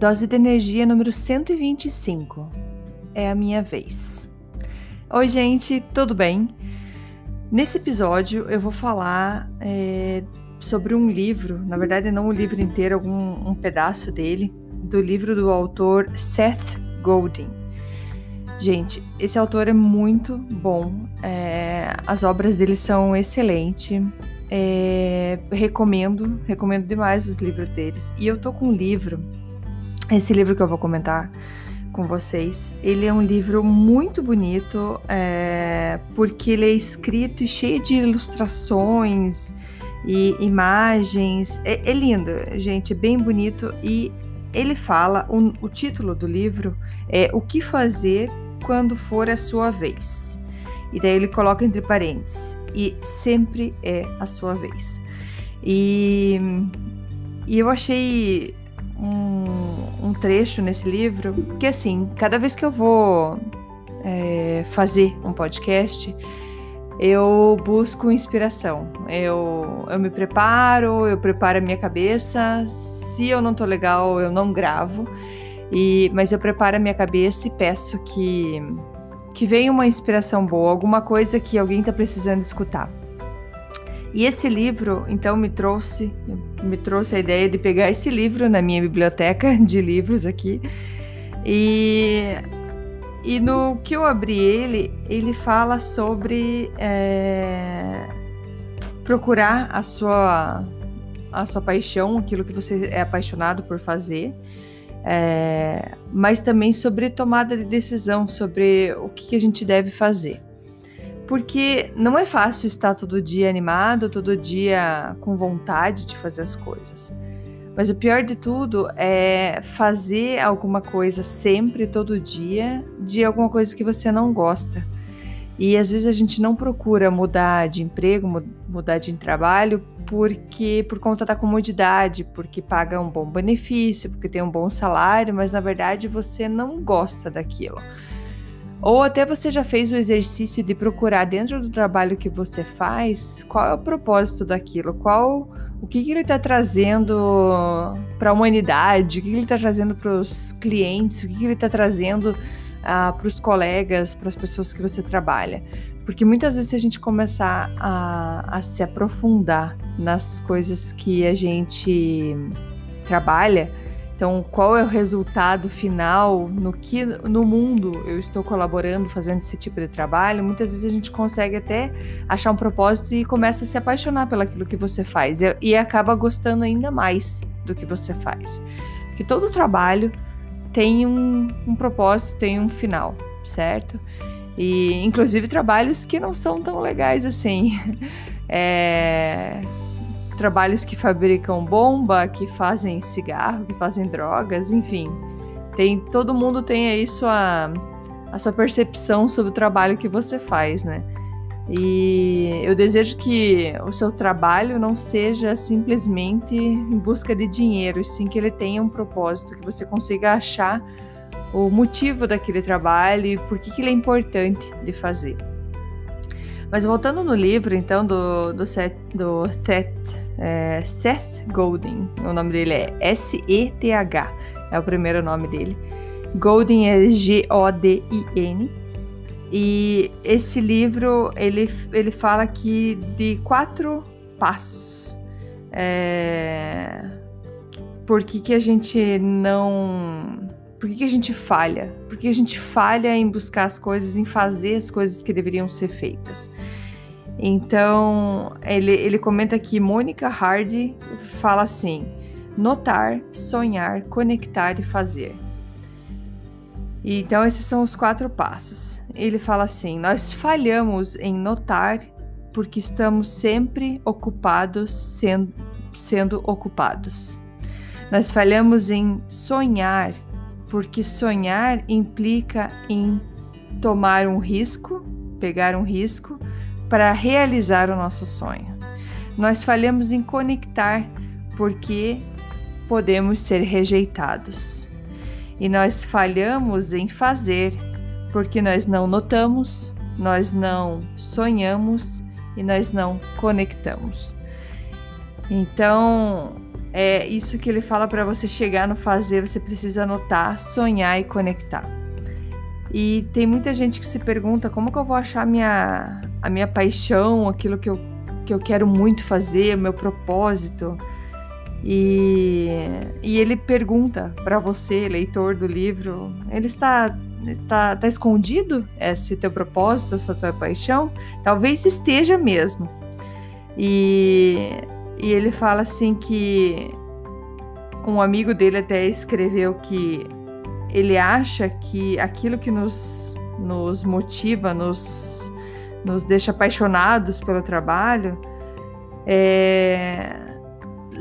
Dose de energia número 125. É a minha vez. Oi, gente, tudo bem? Nesse episódio eu vou falar é, sobre um livro, na verdade, não o livro inteiro, algum um pedaço dele, do livro do autor Seth Godin. Gente, esse autor é muito bom, é, as obras dele são excelentes. É, recomendo, recomendo demais os livros deles. E eu tô com um livro esse livro que eu vou comentar com vocês, ele é um livro muito bonito, é, porque ele é escrito e cheio de ilustrações e imagens. É, é lindo, gente, é bem bonito e ele fala, o, o título do livro é O que fazer quando for a sua vez. E daí ele coloca entre parênteses, e sempre é a sua vez. E, e eu achei um, um trecho nesse livro, porque assim, cada vez que eu vou é, fazer um podcast, eu busco inspiração. Eu, eu me preparo, eu preparo a minha cabeça. Se eu não tô legal, eu não gravo. E, mas eu preparo a minha cabeça e peço que, que venha uma inspiração boa, alguma coisa que alguém está precisando escutar. E esse livro, então, me trouxe, me trouxe a ideia de pegar esse livro na minha biblioteca de livros aqui. E, e no que eu abri ele, ele fala sobre é, procurar a sua, a sua paixão, aquilo que você é apaixonado por fazer. É, mas também sobre tomada de decisão, sobre o que, que a gente deve fazer porque não é fácil estar todo dia animado, todo dia com vontade de fazer as coisas. Mas o pior de tudo é fazer alguma coisa sempre, todo dia, de alguma coisa que você não gosta. E às vezes a gente não procura mudar de emprego, mudar de trabalho, porque por conta da comodidade, porque paga um bom benefício, porque tem um bom salário, mas na verdade você não gosta daquilo. Ou até você já fez o exercício de procurar dentro do trabalho que você faz qual é o propósito daquilo, qual o que, que ele está trazendo para a humanidade, o que, que ele está trazendo para os clientes, o que, que ele está trazendo ah, para os colegas, para as pessoas que você trabalha. Porque muitas vezes se a gente começar a, a se aprofundar nas coisas que a gente trabalha, então, qual é o resultado final, no que no mundo eu estou colaborando, fazendo esse tipo de trabalho? Muitas vezes a gente consegue até achar um propósito e começa a se apaixonar pelaquilo que você faz e, e acaba gostando ainda mais do que você faz. Porque todo trabalho tem um, um propósito, tem um final, certo? E inclusive trabalhos que não são tão legais assim. É, trabalhos que fabricam bomba, que fazem cigarro, que fazem drogas, enfim. Tem, todo mundo tem aí sua, a sua percepção sobre o trabalho que você faz, né? E eu desejo que o seu trabalho não seja simplesmente em busca de dinheiro, sim que ele tenha um propósito, que você consiga achar o motivo daquele trabalho e por que, que ele é importante de fazer. Mas voltando no livro, então, do, do, Seth, do Seth, é, Seth Godin, o nome dele é S-E-T-H, é o primeiro nome dele. Godin é G-O-D-I-N. E esse livro, ele, ele fala aqui de quatro passos. É, por que, que a gente não por que, que, a gente falha? Por que a gente falha em buscar as coisas, em fazer as coisas que deveriam ser feitas? Então, ele, ele comenta que Mônica Hardy fala assim: notar, sonhar, conectar e fazer. Então, esses são os quatro passos. Ele fala assim: nós falhamos em notar, porque estamos sempre ocupados sendo, sendo ocupados. Nós falhamos em sonhar, porque sonhar implica em tomar um risco, pegar um risco para realizar o nosso sonho. Nós falhamos em conectar, porque podemos ser rejeitados. E nós falhamos em fazer, porque nós não notamos, nós não sonhamos e nós não conectamos. Então, é isso que ele fala para você chegar no fazer, você precisa notar, sonhar e conectar. E tem muita gente que se pergunta como que eu vou achar minha, a minha paixão, aquilo que eu, que eu quero muito fazer, meu propósito. E, e ele pergunta para você, leitor do livro, ele está tá, tá escondido esse teu propósito, essa tua paixão? Talvez esteja mesmo. E, e ele fala assim que um amigo dele até escreveu que ele acha que aquilo que nos, nos motiva, nos, nos deixa apaixonados pelo trabalho, é,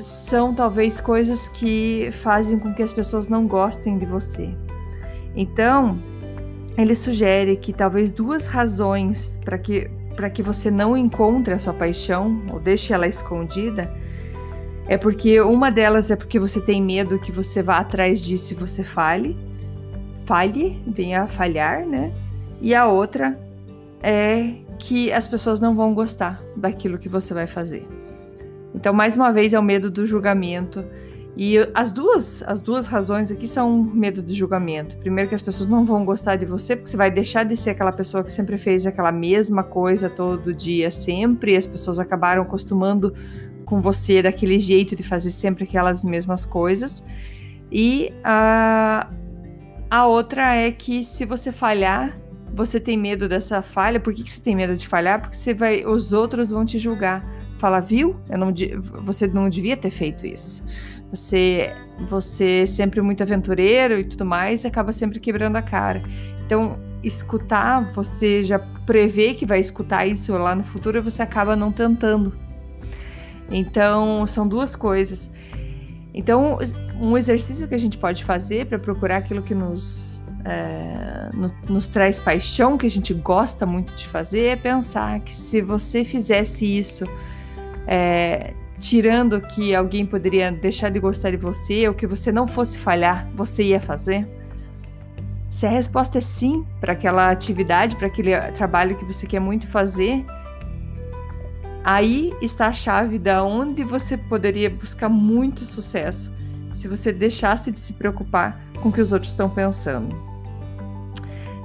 são talvez coisas que fazem com que as pessoas não gostem de você. Então, ele sugere que talvez duas razões para que, para que você não encontre a sua paixão ou deixe ela escondida é porque uma delas é porque você tem medo que você vá atrás disso e você fale, falhe, venha a falhar, né? E a outra é que as pessoas não vão gostar daquilo que você vai fazer. Então, mais uma vez, é o medo do julgamento. E as duas, as duas razões aqui são medo do julgamento. Primeiro, que as pessoas não vão gostar de você, porque você vai deixar de ser aquela pessoa que sempre fez aquela mesma coisa todo dia, sempre, as pessoas acabaram acostumando com você daquele jeito de fazer sempre aquelas mesmas coisas. E a, a outra é que se você falhar, você tem medo dessa falha. Por que, que você tem medo de falhar? Porque você vai, os outros vão te julgar fala, viu? Não, você não devia ter feito isso. Você, você é sempre muito aventureiro e tudo mais, acaba sempre quebrando a cara. Então, escutar, você já prevê que vai escutar isso lá no futuro você acaba não tentando. Então, são duas coisas. Então, um exercício que a gente pode fazer para procurar aquilo que nos, é, no, nos traz paixão, que a gente gosta muito de fazer, é pensar que se você fizesse isso é, tirando que alguém poderia deixar de gostar de você ou que você não fosse falhar, você ia fazer? Se a resposta é sim para aquela atividade, para aquele trabalho que você quer muito fazer, aí está a chave da onde você poderia buscar muito sucesso se você deixasse de se preocupar com o que os outros estão pensando.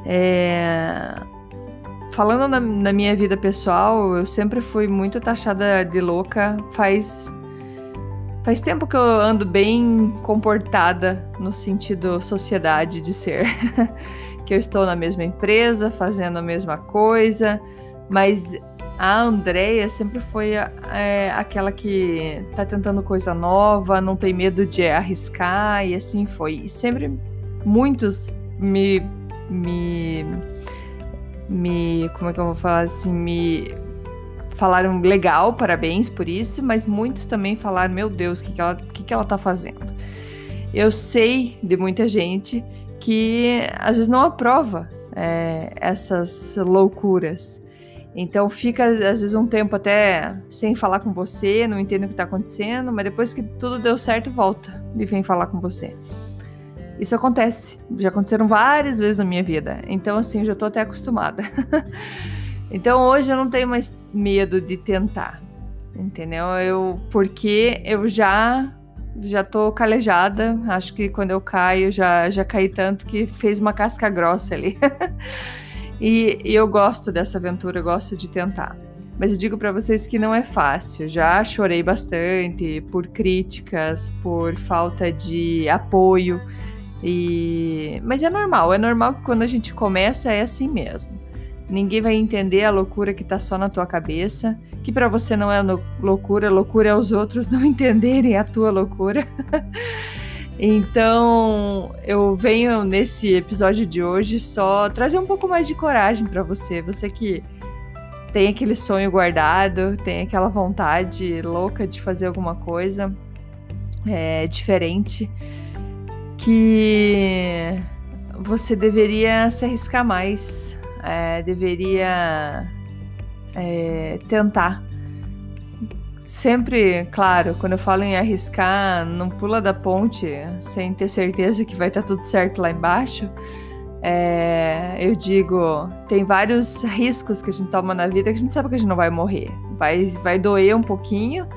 É... Falando na, na, minha vida pessoal, eu sempre fui muito taxada de louca. Faz faz tempo que eu ando bem comportada no sentido sociedade de ser. que eu estou na mesma empresa, fazendo a mesma coisa, mas a Andrea sempre foi é, aquela que tá tentando coisa nova, não tem medo de arriscar e assim foi. E sempre muitos me me me. Como é que eu vou falar assim? Me falaram legal, parabéns por isso, mas muitos também falaram: meu Deus, o que, que, ela, que, que ela tá fazendo? Eu sei de muita gente que às vezes não aprova é, essas loucuras. Então fica às vezes um tempo até sem falar com você, não entende o que está acontecendo, mas depois que tudo deu certo, volta e vem falar com você. Isso acontece, já aconteceram várias vezes na minha vida. Então, assim, eu já tô até acostumada. então, hoje eu não tenho mais medo de tentar, entendeu? Eu, porque eu já já tô calejada. Acho que quando eu caio, já, já caí tanto que fez uma casca grossa ali. e, e eu gosto dessa aventura, eu gosto de tentar. Mas eu digo para vocês que não é fácil. Já chorei bastante por críticas, por falta de apoio. E... Mas é normal, é normal que quando a gente começa é assim mesmo. Ninguém vai entender a loucura que tá só na tua cabeça, que para você não é loucura, loucura é os outros não entenderem a tua loucura. então, eu venho nesse episódio de hoje só trazer um pouco mais de coragem para você, você que tem aquele sonho guardado, tem aquela vontade louca de fazer alguma coisa é, diferente, que você deveria se arriscar mais, é, deveria é, tentar. Sempre, claro, quando eu falo em arriscar, não pula da ponte sem ter certeza que vai estar tá tudo certo lá embaixo. É, eu digo, tem vários riscos que a gente toma na vida que a gente sabe que a gente não vai morrer. Vai, vai doer um pouquinho,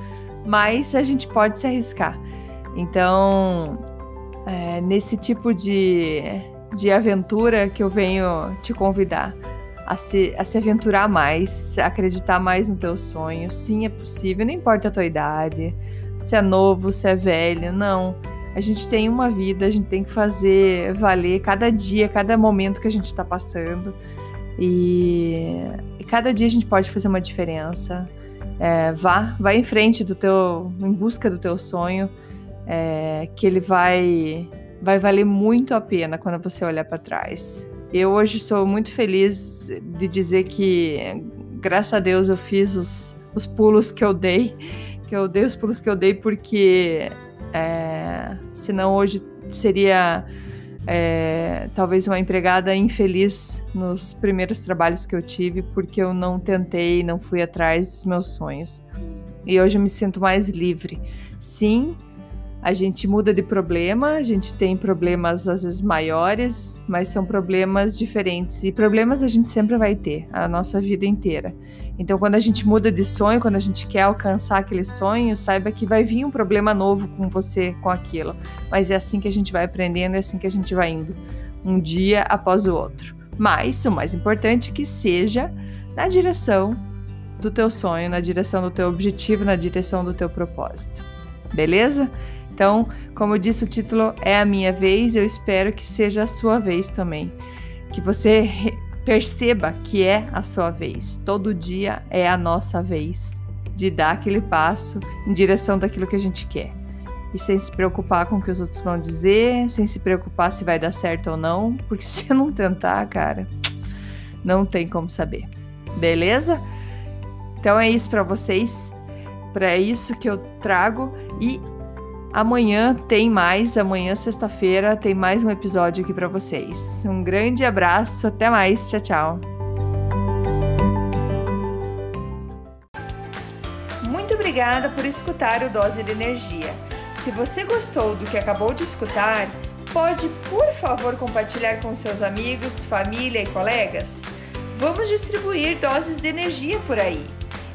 mas a gente pode se arriscar. Então, é, nesse tipo de, de aventura que eu venho te convidar a se, a se aventurar mais, acreditar mais no teu sonho. Sim, é possível, não importa a tua idade, se é novo, se é velho, não. A gente tem uma vida, a gente tem que fazer valer cada dia, cada momento que a gente está passando. E, e, cada dia a gente pode fazer uma diferença. É, vá, vá em frente do teu, em busca do teu sonho é, que ele vai, vai valer muito a pena quando você olhar para trás. Eu hoje sou muito feliz de dizer que, graças a Deus, eu fiz os, os pulos que eu dei, que eu dei os pulos que eu dei porque é, senão hoje seria é, talvez uma empregada infeliz nos primeiros trabalhos que eu tive porque eu não tentei, não fui atrás dos meus sonhos. E hoje eu me sinto mais livre. Sim, a gente muda de problema, a gente tem problemas às vezes maiores, mas são problemas diferentes. E problemas a gente sempre vai ter, a nossa vida inteira. Então, quando a gente muda de sonho, quando a gente quer alcançar aquele sonho, saiba que vai vir um problema novo com você, com aquilo. Mas é assim que a gente vai aprendendo, é assim que a gente vai indo, um dia após o outro. Mas o mais importante é que seja na direção do teu sonho, na direção do teu objetivo, na direção do teu propósito. Beleza? Então, como eu disse, o título é a minha vez, eu espero que seja a sua vez também. Que você perceba que é a sua vez. Todo dia é a nossa vez de dar aquele passo em direção daquilo que a gente quer. E sem se preocupar com o que os outros vão dizer, sem se preocupar se vai dar certo ou não, porque se não tentar, cara, não tem como saber. Beleza? Então é isso para vocês. Para isso que eu trago e Amanhã tem mais, amanhã sexta-feira tem mais um episódio aqui para vocês. Um grande abraço, até mais, tchau, tchau. Muito obrigada por escutar o Dose de Energia. Se você gostou do que acabou de escutar, pode, por favor, compartilhar com seus amigos, família e colegas? Vamos distribuir doses de energia por aí.